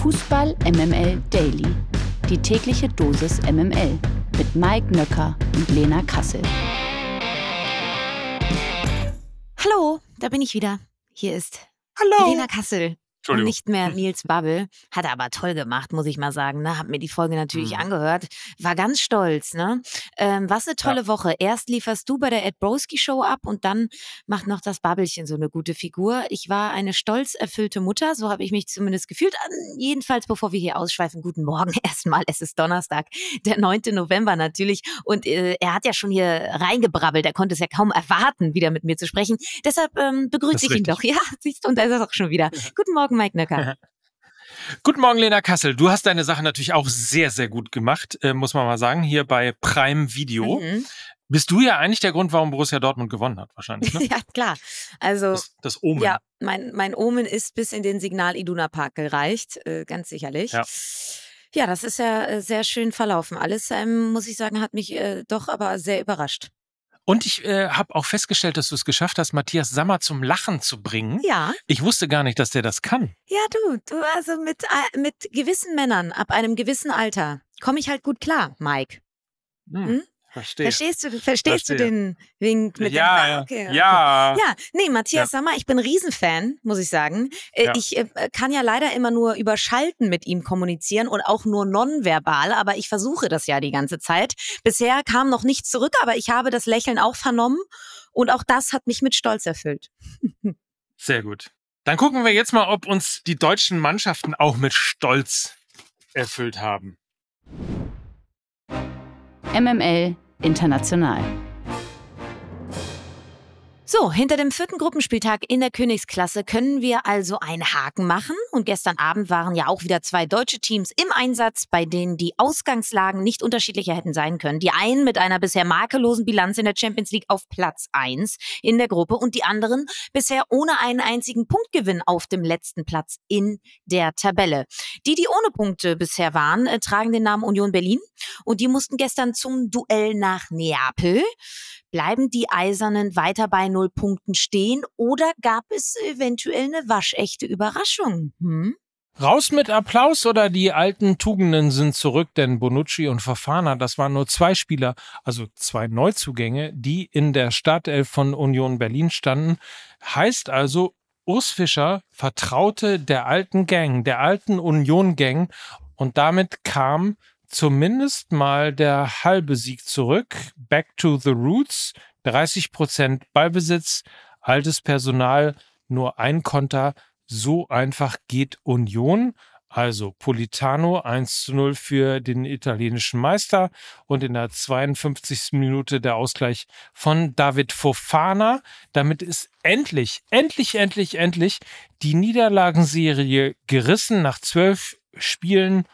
Fußball MML Daily. Die tägliche Dosis MML mit Mike Nöcker und Lena Kassel. Hallo, da bin ich wieder. Hier ist Hallo. Lena Kassel. Und nicht mehr Nils Babbel. Hat er aber toll gemacht, muss ich mal sagen. Ne? Hab mir die Folge natürlich Mhm. angehört. War ganz stolz. Ne? Ähm, was eine tolle Woche. Erst lieferst du bei der Ed Broski Show ab und dann macht noch das Babbelchen so eine gute Figur. Ich war eine stolz erfüllte Mutter, so habe ich mich zumindest gefühlt. Jedenfalls, bevor wir hier ausschweifen, guten Morgen erstmal. Es ist Donnerstag, der 9. November natürlich. Und äh, er hat ja schon hier reingebrabbelt. Er konnte es ja kaum erwarten, wieder mit mir zu sprechen. Deshalb ähm, begrüße ich ist ihn richtig. doch. Ja, siehst du, und da ist er auch schon wieder. Guten Morgen, Mike Nöcker. Guten Morgen, Lena Kassel. Du hast deine Sache natürlich auch sehr, sehr gut gemacht, äh, muss man mal sagen, hier bei Prime Video. Mhm. Bist du ja eigentlich der Grund, warum Borussia Dortmund gewonnen hat, wahrscheinlich. Ne? Ja, klar. Also, Das, das Omen. ja, mein, mein Omen ist bis in den Signal Iduna Park gereicht, äh, ganz sicherlich. Ja. Ja, das ist ja äh, sehr schön verlaufen. Alles, ähm, muss ich sagen, hat mich äh, doch aber sehr überrascht. Und ich äh, habe auch festgestellt, dass du es geschafft hast, Matthias Sammer zum Lachen zu bringen. Ja, Ich wusste gar nicht, dass der das kann. ja, du, du, also mit, äh, mit gewissen Männern ab einem gewissen Alter komme ich halt gut klar, Mike. Hm, Hm? Verstehe. Verstehst du, verstehst du Verstehe. den Wink mit ja, dem ja, okay, okay. ja. Ja, nee, Matthias Sammer, ich bin ein Riesenfan, muss ich sagen. Äh, Ja. Ich äh, kann ja leider immer nur über Schalten mit ihm kommunizieren und auch nur nonverbal, aber ich versuche das ja die ganze Zeit. Bisher kam noch nichts zurück, aber ich habe das Lächeln auch vernommen und auch das hat mich mit Stolz erfüllt. Sehr gut. Dann gucken wir jetzt mal, ob uns die deutschen Mannschaften auch mit Stolz erfüllt haben. MML International. So, hinter dem vierten Gruppenspieltag in der Königsklasse können wir also einen Haken machen. Und gestern Abend waren ja auch wieder zwei deutsche Teams im Einsatz, bei denen die Ausgangslagen nicht unterschiedlicher hätten sein können. Die einen mit einer bisher makellosen Bilanz in der Champions League auf Platz 1 in der Gruppe und die anderen bisher ohne einen einzigen Punktgewinn auf dem letzten Platz in der Tabelle. Die, die ohne Punkte bisher waren, äh, tragen den Namen Union Berlin und die mussten gestern zum Duell nach Neapel. Bleiben die Eisernen weiter bei null Punkten stehen oder gab es eventuell eine waschechte Überraschung? Hm? Raus mit Applaus oder die alten Tugenden sind zurück, denn Bonucci und Fafana, das waren nur zwei Spieler, also zwei Neuzugänge, die in der Startelf von Union Berlin standen. Heißt also, Urs Fischer vertraute der alten Gang, der alten Union-Gang und damit kam zumindest mal der halbe Sieg zurück. Back to the Roots, 30 Prozent Ballbesitz, altes Personal, nur ein Konter. So einfach geht Union. Also Politano 1 zu 0 für den italienischen Meister und in der 52. Minute der Ausgleich von David Fofana. Damit ist endlich, endlich, endlich, endlich die Niederlagenserie gerissen nach zwölf Spielen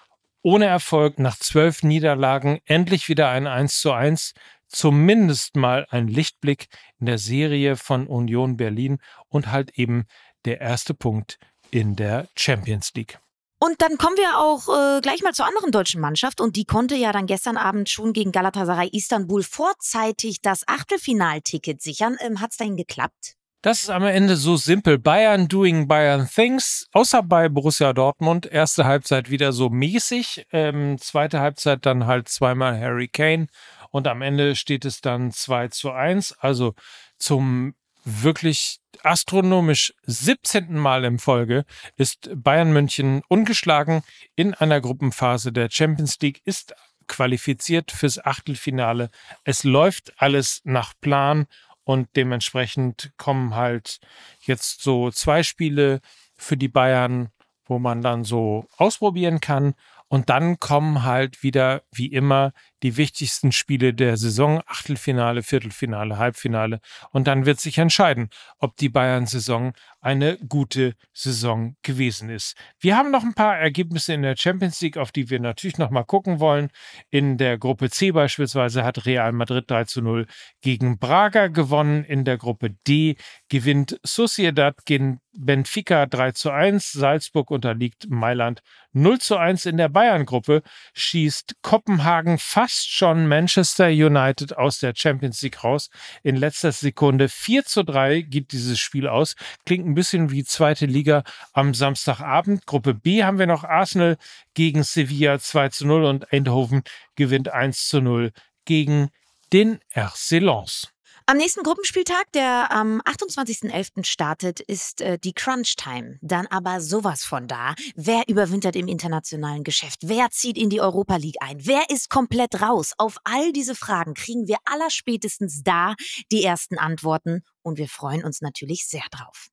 ohne Erfolg, nach zwölf Niederlagen endlich wieder ein 1 zu 1. Zumindest mal ein Lichtblick in der Serie von Union Berlin und halt eben der erste Punkt in der Champions League. Und dann kommen wir auch äh, gleich mal zur anderen deutschen Mannschaft und die konnte ja dann gestern Abend schon gegen Galatasaray Istanbul vorzeitig das Achtelfinalticket sichern. Ähm, Hat es dahin geklappt? Das ist am Ende so simpel. Bayern doing Bayern things. Außer bei Borussia Dortmund. Erste Halbzeit wieder so mäßig. Ähm, zweite Halbzeit dann halt zweimal Harry Kane. Und am Ende steht es dann 2 zu 1. Also zum wirklich astronomisch 17. Mal in Folge ist Bayern München ungeschlagen in einer Gruppenphase der Champions League, ist qualifiziert fürs Achtelfinale. Es läuft alles nach Plan und dementsprechend kommen halt jetzt so zwei Spiele für die Bayern, wo man dann so ausprobieren kann. Und dann kommen halt wieder, wie immer, die wichtigsten Spiele der Saison, Achtelfinale, Viertelfinale, Halbfinale. Und dann wird sich entscheiden, ob die Bayern-Saison eine gute Saison gewesen ist. Wir haben noch ein paar Ergebnisse in der Champions League, auf die wir natürlich noch mal gucken wollen. In der Gruppe C beispielsweise hat Real Madrid 3 zu 0 gegen Braga gewonnen. In der Gruppe D gewinnt Sociedad gegen Benfica 3 zu 1. Salzburg unterliegt Mailand 0 zu 1 in der Bayern-Gruppe. Schießt Kopenhagen fast fast schon Manchester United aus der Champions League raus. In letzter Sekunde 4 zu 3 gibt dieses Spiel aus. Klingt ein bisschen wie zweite Liga am Samstagabend. Gruppe B haben wir noch Arsenal gegen Sevilla 2 zu 0 und Eindhoven gewinnt 1 zu 0 gegen den RC Lens. Am nächsten Gruppenspieltag, der am 28.11. startet, ist äh, die Crunch Time. Dann aber sowas von da. Wer überwintert im internationalen Geschäft? Wer zieht in die Europa League ein? Wer ist komplett raus? Auf all diese Fragen kriegen wir allerspätestens da die ersten Antworten und wir freuen uns natürlich sehr drauf.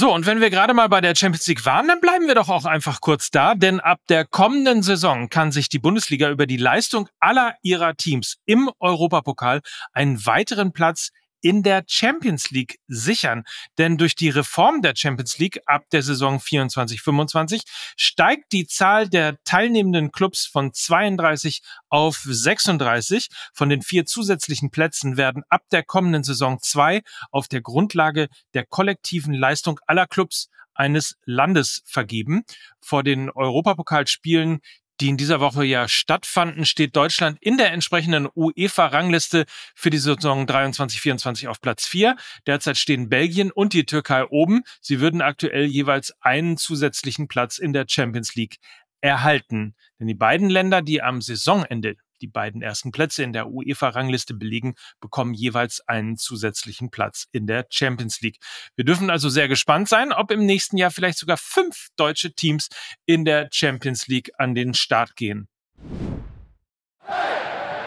So, und wenn wir gerade mal bei der Champions League waren, dann bleiben wir doch auch einfach kurz da, denn ab der kommenden Saison kann sich die Bundesliga über die Leistung aller ihrer Teams im Europapokal einen weiteren Platz in der Champions League sichern. Denn durch die Reform der Champions League ab der Saison 24-25 steigt die Zahl der teilnehmenden Clubs von 32 auf 36. Von den vier zusätzlichen Plätzen werden ab der kommenden Saison zwei auf der Grundlage der kollektiven Leistung aller Clubs eines Landes vergeben. Vor den Europapokalspielen die in dieser Woche ja stattfanden, steht Deutschland in der entsprechenden UEFA-Rangliste für die Saison 23-24 auf Platz 4. Derzeit stehen Belgien und die Türkei oben. Sie würden aktuell jeweils einen zusätzlichen Platz in der Champions League erhalten. Denn die beiden Länder, die am Saisonende die beiden ersten Plätze in der UEFA-Rangliste belegen, bekommen jeweils einen zusätzlichen Platz in der Champions League. Wir dürfen also sehr gespannt sein, ob im nächsten Jahr vielleicht sogar fünf deutsche Teams in der Champions League an den Start gehen.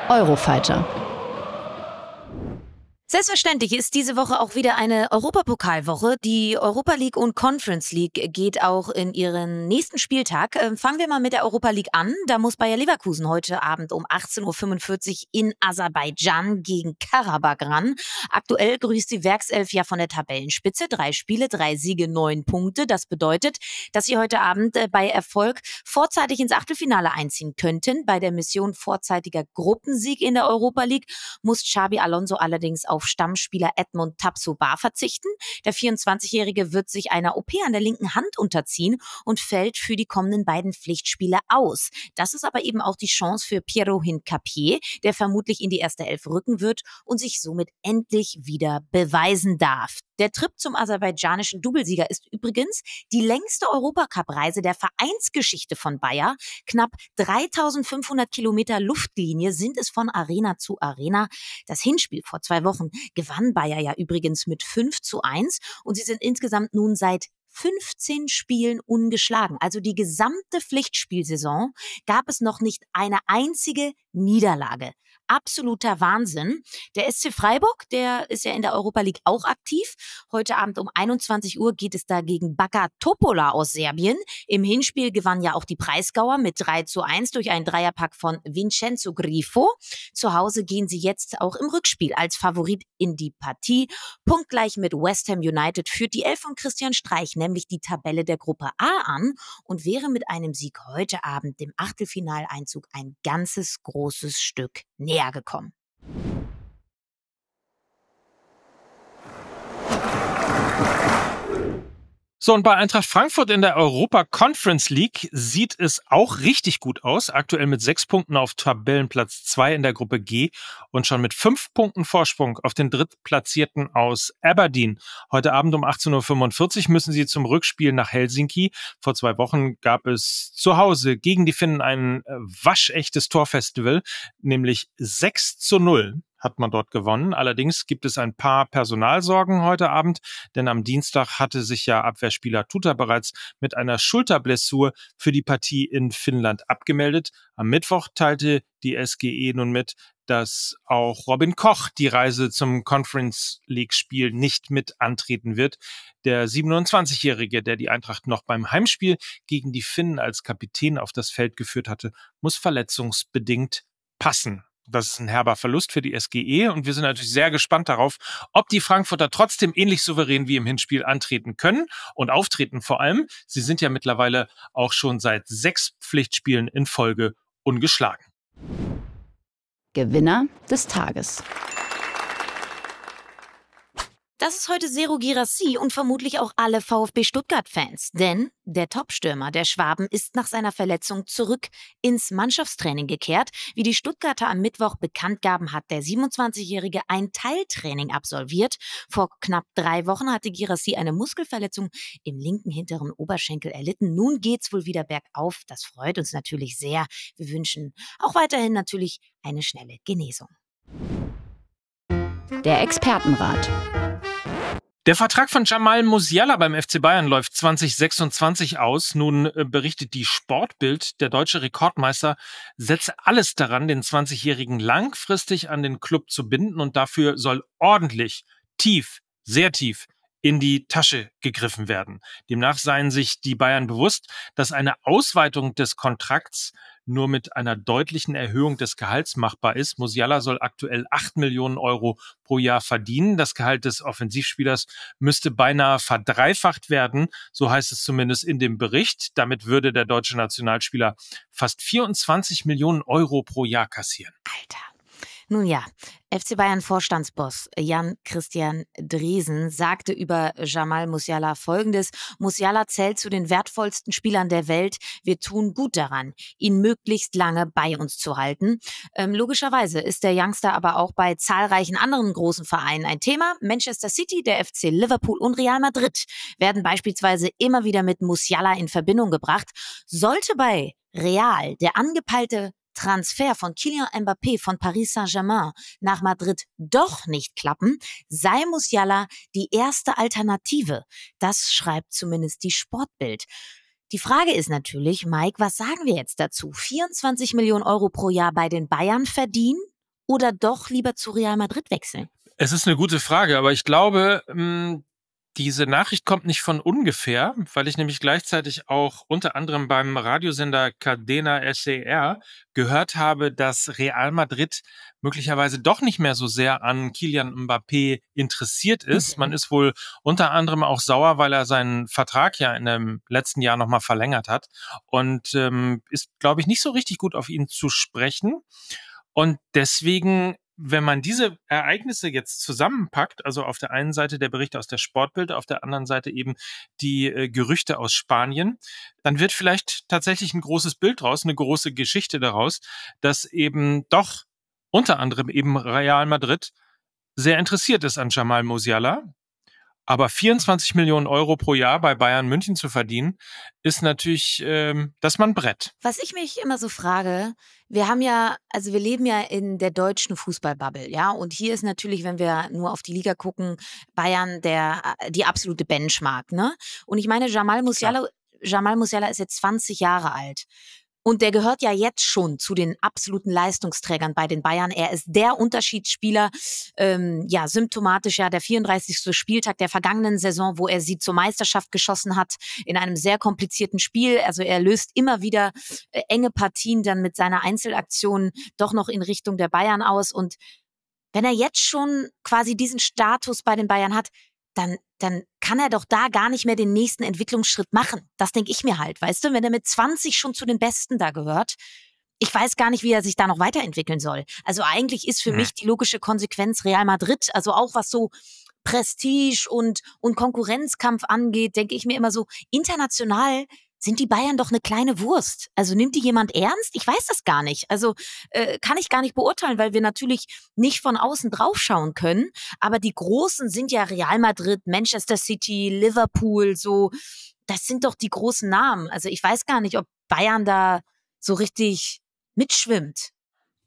Eurofighter Selbstverständlich ist diese Woche auch wieder eine Europapokalwoche. Die Europa League und Conference League geht auch in ihren nächsten Spieltag. Ähm, fangen wir mal mit der Europa League an. Da muss Bayer Leverkusen heute Abend um 18.45 Uhr in Aserbaidschan gegen Karabakh ran. Aktuell grüßt die Werkself ja von der Tabellenspitze. Drei Spiele, drei Siege, neun Punkte. Das bedeutet, dass sie heute Abend äh, bei Erfolg vorzeitig ins Achtelfinale einziehen könnten. Bei der Mission vorzeitiger Gruppensieg in der Europa League muss Xabi Alonso allerdings auf auf Stammspieler Edmund Tapsoba verzichten. Der 24-Jährige wird sich einer OP an der linken Hand unterziehen und fällt für die kommenden beiden Pflichtspiele aus. Das ist aber eben auch die Chance für Piero Hincapier, der vermutlich in die erste Elf rücken wird und sich somit endlich wieder beweisen darf. Der Trip zum aserbaidschanischen Doublesieger ist übrigens die längste Europacup-Reise der Vereinsgeschichte von Bayer. Knapp 3500 Kilometer Luftlinie sind es von Arena zu Arena. Das Hinspiel vor zwei Wochen gewann Bayer ja übrigens mit 5 zu 1 und sie sind insgesamt nun seit 15 Spielen ungeschlagen. Also die gesamte Pflichtspielsaison gab es noch nicht eine einzige Niederlage absoluter Wahnsinn. Der SC Freiburg, der ist ja in der Europa League auch aktiv. Heute Abend um 21 Uhr geht es da gegen Baka Topola aus Serbien. Im Hinspiel gewann ja auch die Preisgauer mit 3 zu 1 durch einen Dreierpack von Vincenzo Grifo. Zu Hause gehen sie jetzt auch im Rückspiel als Favorit in die Partie. Punktgleich mit West Ham United führt die Elf von Christian Streich nämlich die Tabelle der Gruppe A an und wäre mit einem Sieg heute Abend dem Achtelfinaleinzug ein ganzes großes Stück näher gekommen. So, und bei Eintracht Frankfurt in der Europa Conference League sieht es auch richtig gut aus. Aktuell mit sechs Punkten auf Tabellenplatz zwei in der Gruppe G und schon mit fünf Punkten Vorsprung auf den Drittplatzierten aus Aberdeen. Heute Abend um 18.45 Uhr müssen sie zum Rückspiel nach Helsinki. Vor zwei Wochen gab es zu Hause gegen die Finnen ein äh, waschechtes Torfestival, nämlich 6 zu 0 hat man dort gewonnen. Allerdings gibt es ein paar Personalsorgen heute Abend, denn am Dienstag hatte sich ja Abwehrspieler Tuta bereits mit einer Schulterblessur für die Partie in Finnland abgemeldet. Am Mittwoch teilte die SGE nun mit, dass auch Robin Koch die Reise zum Conference League Spiel nicht mit antreten wird. Der 27-Jährige, der die Eintracht noch beim Heimspiel gegen die Finnen als Kapitän auf das Feld geführt hatte, muss verletzungsbedingt passen. Das ist ein herber Verlust für die SGE und wir sind natürlich sehr gespannt darauf, ob die Frankfurter trotzdem ähnlich souverän wie im Hinspiel antreten können und auftreten vor allem. Sie sind ja mittlerweile auch schon seit sechs Pflichtspielen in Folge ungeschlagen. Gewinner des Tages. Das ist heute Zero Girassi und vermutlich auch alle VfB Stuttgart-Fans. Denn der Topstürmer der Schwaben ist nach seiner Verletzung zurück ins Mannschaftstraining gekehrt. Wie die Stuttgarter am Mittwoch bekannt gaben, hat der 27-Jährige ein Teiltraining absolviert. Vor knapp drei Wochen hatte Girassi eine Muskelverletzung im linken hinteren Oberschenkel erlitten. Nun geht's wohl wieder bergauf. Das freut uns natürlich sehr. Wir wünschen auch weiterhin natürlich eine schnelle Genesung. Der Expertenrat. Der Vertrag von Jamal Musiala beim FC Bayern läuft 2026 aus. Nun äh, berichtet die Sportbild, der deutsche Rekordmeister setze alles daran, den 20-Jährigen langfristig an den Club zu binden und dafür soll ordentlich, tief, sehr tief in die Tasche gegriffen werden. Demnach seien sich die Bayern bewusst, dass eine Ausweitung des Kontrakts nur mit einer deutlichen Erhöhung des Gehalts machbar ist. Musiala soll aktuell acht Millionen Euro pro Jahr verdienen. Das Gehalt des Offensivspielers müsste beinahe verdreifacht werden. So heißt es zumindest in dem Bericht. Damit würde der deutsche Nationalspieler fast 24 Millionen Euro pro Jahr kassieren. Alter. Nun ja, FC Bayern Vorstandsboss Jan Christian Driesen sagte über Jamal Musiala folgendes. Musiala zählt zu den wertvollsten Spielern der Welt. Wir tun gut daran, ihn möglichst lange bei uns zu halten. Ähm, logischerweise ist der Youngster aber auch bei zahlreichen anderen großen Vereinen ein Thema. Manchester City, der FC Liverpool und Real Madrid werden beispielsweise immer wieder mit Musiala in Verbindung gebracht. Sollte bei Real der angepeilte Transfer von Kylian Mbappé von Paris Saint-Germain nach Madrid doch nicht klappen, sei Musiala die erste Alternative. Das schreibt zumindest die Sportbild. Die Frage ist natürlich, Mike, was sagen wir jetzt dazu? 24 Millionen Euro pro Jahr bei den Bayern verdienen oder doch lieber zu Real Madrid wechseln? Es ist eine gute Frage, aber ich glaube, hm, diese Nachricht kommt nicht von ungefähr, weil ich nämlich gleichzeitig auch unter anderem beim Radiosender Cadena SER gehört habe, dass Real Madrid möglicherweise doch nicht mehr so sehr an Kilian Mbappé interessiert ist. Mhm. Man ist wohl unter anderem auch sauer, weil er seinen Vertrag ja in dem letzten Jahr nochmal verlängert hat und ähm, ist, glaube ich, nicht so richtig gut auf ihn zu sprechen. Und deswegen wenn man diese Ereignisse jetzt zusammenpackt, also auf der einen Seite der Bericht aus der Sportbild, auf der anderen Seite eben die äh, Gerüchte aus Spanien, dann wird vielleicht tatsächlich ein großes Bild draus, eine große Geschichte daraus, dass eben doch unter anderem eben Real Madrid sehr interessiert ist an Jamal Musiala, aber 24 Millionen Euro pro Jahr bei Bayern München zu verdienen, ist natürlich, ähm, dass man Brett. Was ich mich immer so frage, wir haben ja, also wir leben ja in der deutschen Fußballbubble, ja, und hier ist natürlich, wenn wir nur auf die Liga gucken, Bayern der äh, die absolute Benchmark, ne? Und ich meine, Jamal Musiala, Jamal Musiala ist jetzt 20 Jahre alt. Und der gehört ja jetzt schon zu den absoluten Leistungsträgern bei den Bayern. Er ist der Unterschiedsspieler, ähm, ja, symptomatisch ja der 34. Spieltag der vergangenen Saison, wo er sie zur Meisterschaft geschossen hat, in einem sehr komplizierten Spiel. Also er löst immer wieder äh, enge Partien dann mit seiner Einzelaktion doch noch in Richtung der Bayern aus. Und wenn er jetzt schon quasi diesen Status bei den Bayern hat, dann, dann kann er doch da gar nicht mehr den nächsten Entwicklungsschritt machen. Das denke ich mir halt, weißt du, wenn er mit 20 schon zu den Besten da gehört. Ich weiß gar nicht, wie er sich da noch weiterentwickeln soll. Also eigentlich ist für hm. mich die logische Konsequenz Real Madrid, also auch was so Prestige und, und Konkurrenzkampf angeht, denke ich mir immer so, international sind die Bayern doch eine kleine Wurst. Also nimmt die jemand ernst? Ich weiß das gar nicht. Also äh, kann ich gar nicht beurteilen, weil wir natürlich nicht von außen draufschauen können. Aber die Großen sind ja Real Madrid, Manchester City, Liverpool, so. Das sind doch die großen Namen. Also ich weiß gar nicht, ob Bayern da so richtig mitschwimmt.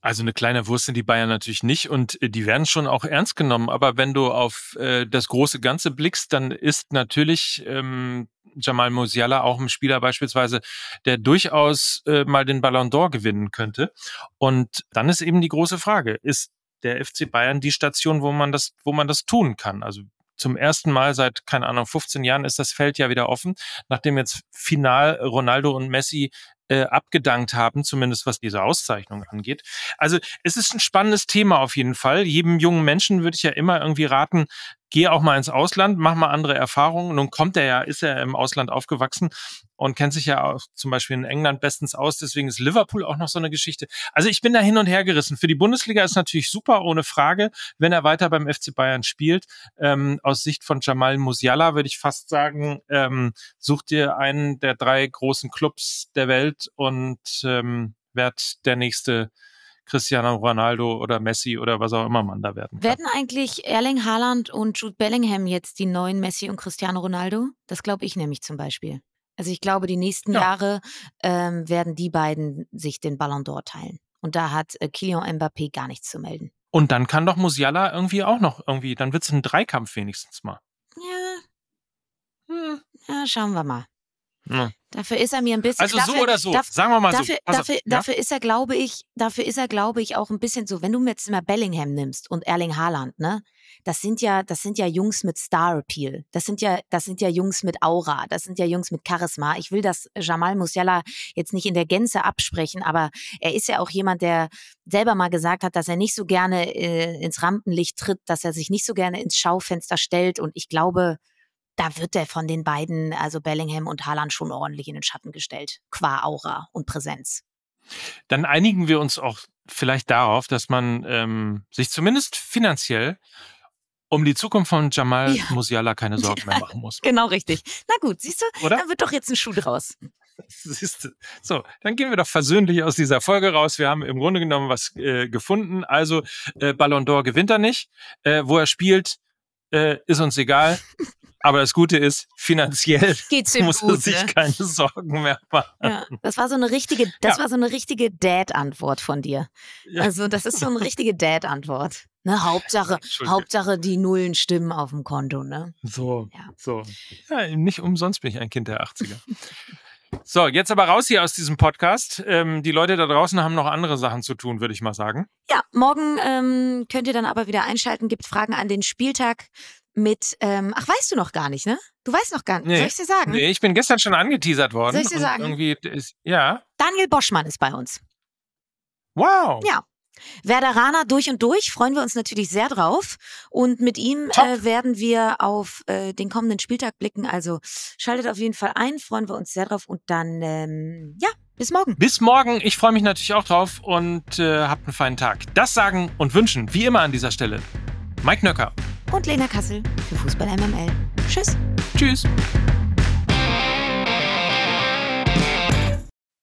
Also eine kleine Wurst sind die Bayern natürlich nicht und äh, die werden schon auch ernst genommen. Aber wenn du auf äh, das große Ganze blickst, dann ist natürlich ähm, Jamal Musiala auch ein Spieler beispielsweise, der durchaus äh, mal den Ballon d'Or gewinnen könnte. Und dann ist eben die große Frage, ist der FC Bayern die Station, wo man das, wo man das tun kann? Also zum ersten Mal seit, keine Ahnung, 15 Jahren ist das Feld ja wieder offen, nachdem jetzt final Ronaldo und Messi äh, abgedankt haben, zumindest was diese Auszeichnung angeht. Also es ist ein spannendes Thema auf jeden Fall. Jedem jungen Menschen würde ich ja immer irgendwie raten, geh auch mal ins Ausland, mach mal andere Erfahrungen. Nun kommt er ja, ist er im Ausland aufgewachsen und kennt sich ja auch zum Beispiel in England bestens aus. Deswegen ist Liverpool auch noch so eine Geschichte. Also ich bin da hin und her gerissen. Für die Bundesliga ist natürlich super, ohne Frage, wenn er weiter beim FC Bayern spielt. Ähm, aus Sicht von Jamal Musiala würde ich fast sagen, ähm, such dir einen der drei großen Clubs der Welt und ähm, werd der nächste Cristiano Ronaldo oder Messi oder was auch immer man da werden kann. Werden eigentlich Erling Haaland und Jude Bellingham jetzt die neuen Messi und Cristiano Ronaldo? Das glaube ich nämlich zum Beispiel. Also ich glaube, die nächsten ja. Jahre ähm, werden die beiden sich den Ballon d'Or teilen. Und da hat äh, Kylian Mbappé gar nichts zu melden. Und dann kann doch Musiala irgendwie auch noch irgendwie, dann wird es ein Dreikampf wenigstens mal. Ja. Hm. Ja, schauen wir mal. Ja. Dafür ist er mir ein bisschen. Also dafür, so oder so. Dafür, Sagen wir mal dafür, so. Dafür, ja? dafür ist er, glaube ich, dafür ist er, glaube ich, auch ein bisschen so. Wenn du mir jetzt mal Bellingham nimmst und Erling Haaland, ne? Das sind ja, das sind ja Jungs mit Star Appeal. Das sind ja, das sind ja Jungs mit Aura. Das sind ja Jungs mit Charisma. Ich will das Jamal Musiala jetzt nicht in der Gänze absprechen, aber er ist ja auch jemand, der selber mal gesagt hat, dass er nicht so gerne äh, ins Rampenlicht tritt, dass er sich nicht so gerne ins Schaufenster stellt. Und ich glaube, da wird der von den beiden, also Bellingham und Haaland, schon ordentlich in den Schatten gestellt, qua Aura und Präsenz. Dann einigen wir uns auch vielleicht darauf, dass man ähm, sich zumindest finanziell um die Zukunft von Jamal ja. Musiala keine Sorgen mehr machen muss. genau richtig. Na gut, siehst du, Oder? da wird doch jetzt ein Schuh draus. Siehst du. So, dann gehen wir doch versöhnlich aus dieser Folge raus. Wir haben im Grunde genommen was äh, gefunden. Also äh, Ballon d'Or gewinnt er nicht. Äh, wo er spielt, äh, ist uns egal. Aber das Gute ist, finanziell Geht's muss gut, er sich ne? keine Sorgen mehr machen. Ja, das war so eine richtige, das ja. war so eine richtige Dad-Antwort von dir. Ja. Also das ist so eine richtige Dad-Antwort. Ne, Hauptsache, Hauptsache die Nullen stimmen auf dem Konto, ne? So, so. Ja, nicht umsonst bin ich ein Kind der 80er. So, jetzt aber raus hier aus diesem Podcast. Ähm, die Leute da draußen haben noch andere Sachen zu tun, würde ich mal sagen. Ja, morgen ähm, könnt ihr dann aber wieder einschalten. Gibt Fragen an den Spieltag mit, ähm, ach, weißt du noch gar nicht, ne? Du weißt noch gar nicht. Nee. Soll ich dir sagen? Nee, ich bin gestern schon angeteasert worden. Soll ich dir sagen? Irgendwie ist, ja. Daniel Boschmann ist bei uns. Wow. Ja. Werderaner durch und durch, freuen wir uns natürlich sehr drauf. Und mit ihm äh, werden wir auf äh, den kommenden Spieltag blicken. Also schaltet auf jeden Fall ein, freuen wir uns sehr drauf. Und dann, ähm, ja, bis morgen. Bis morgen. Ich freue mich natürlich auch drauf und äh, habt einen feinen Tag. Das sagen und wünschen, wie immer an dieser Stelle, Mike Nöcker und Lena Kassel für Fußball MML. Tschüss. Tschüss.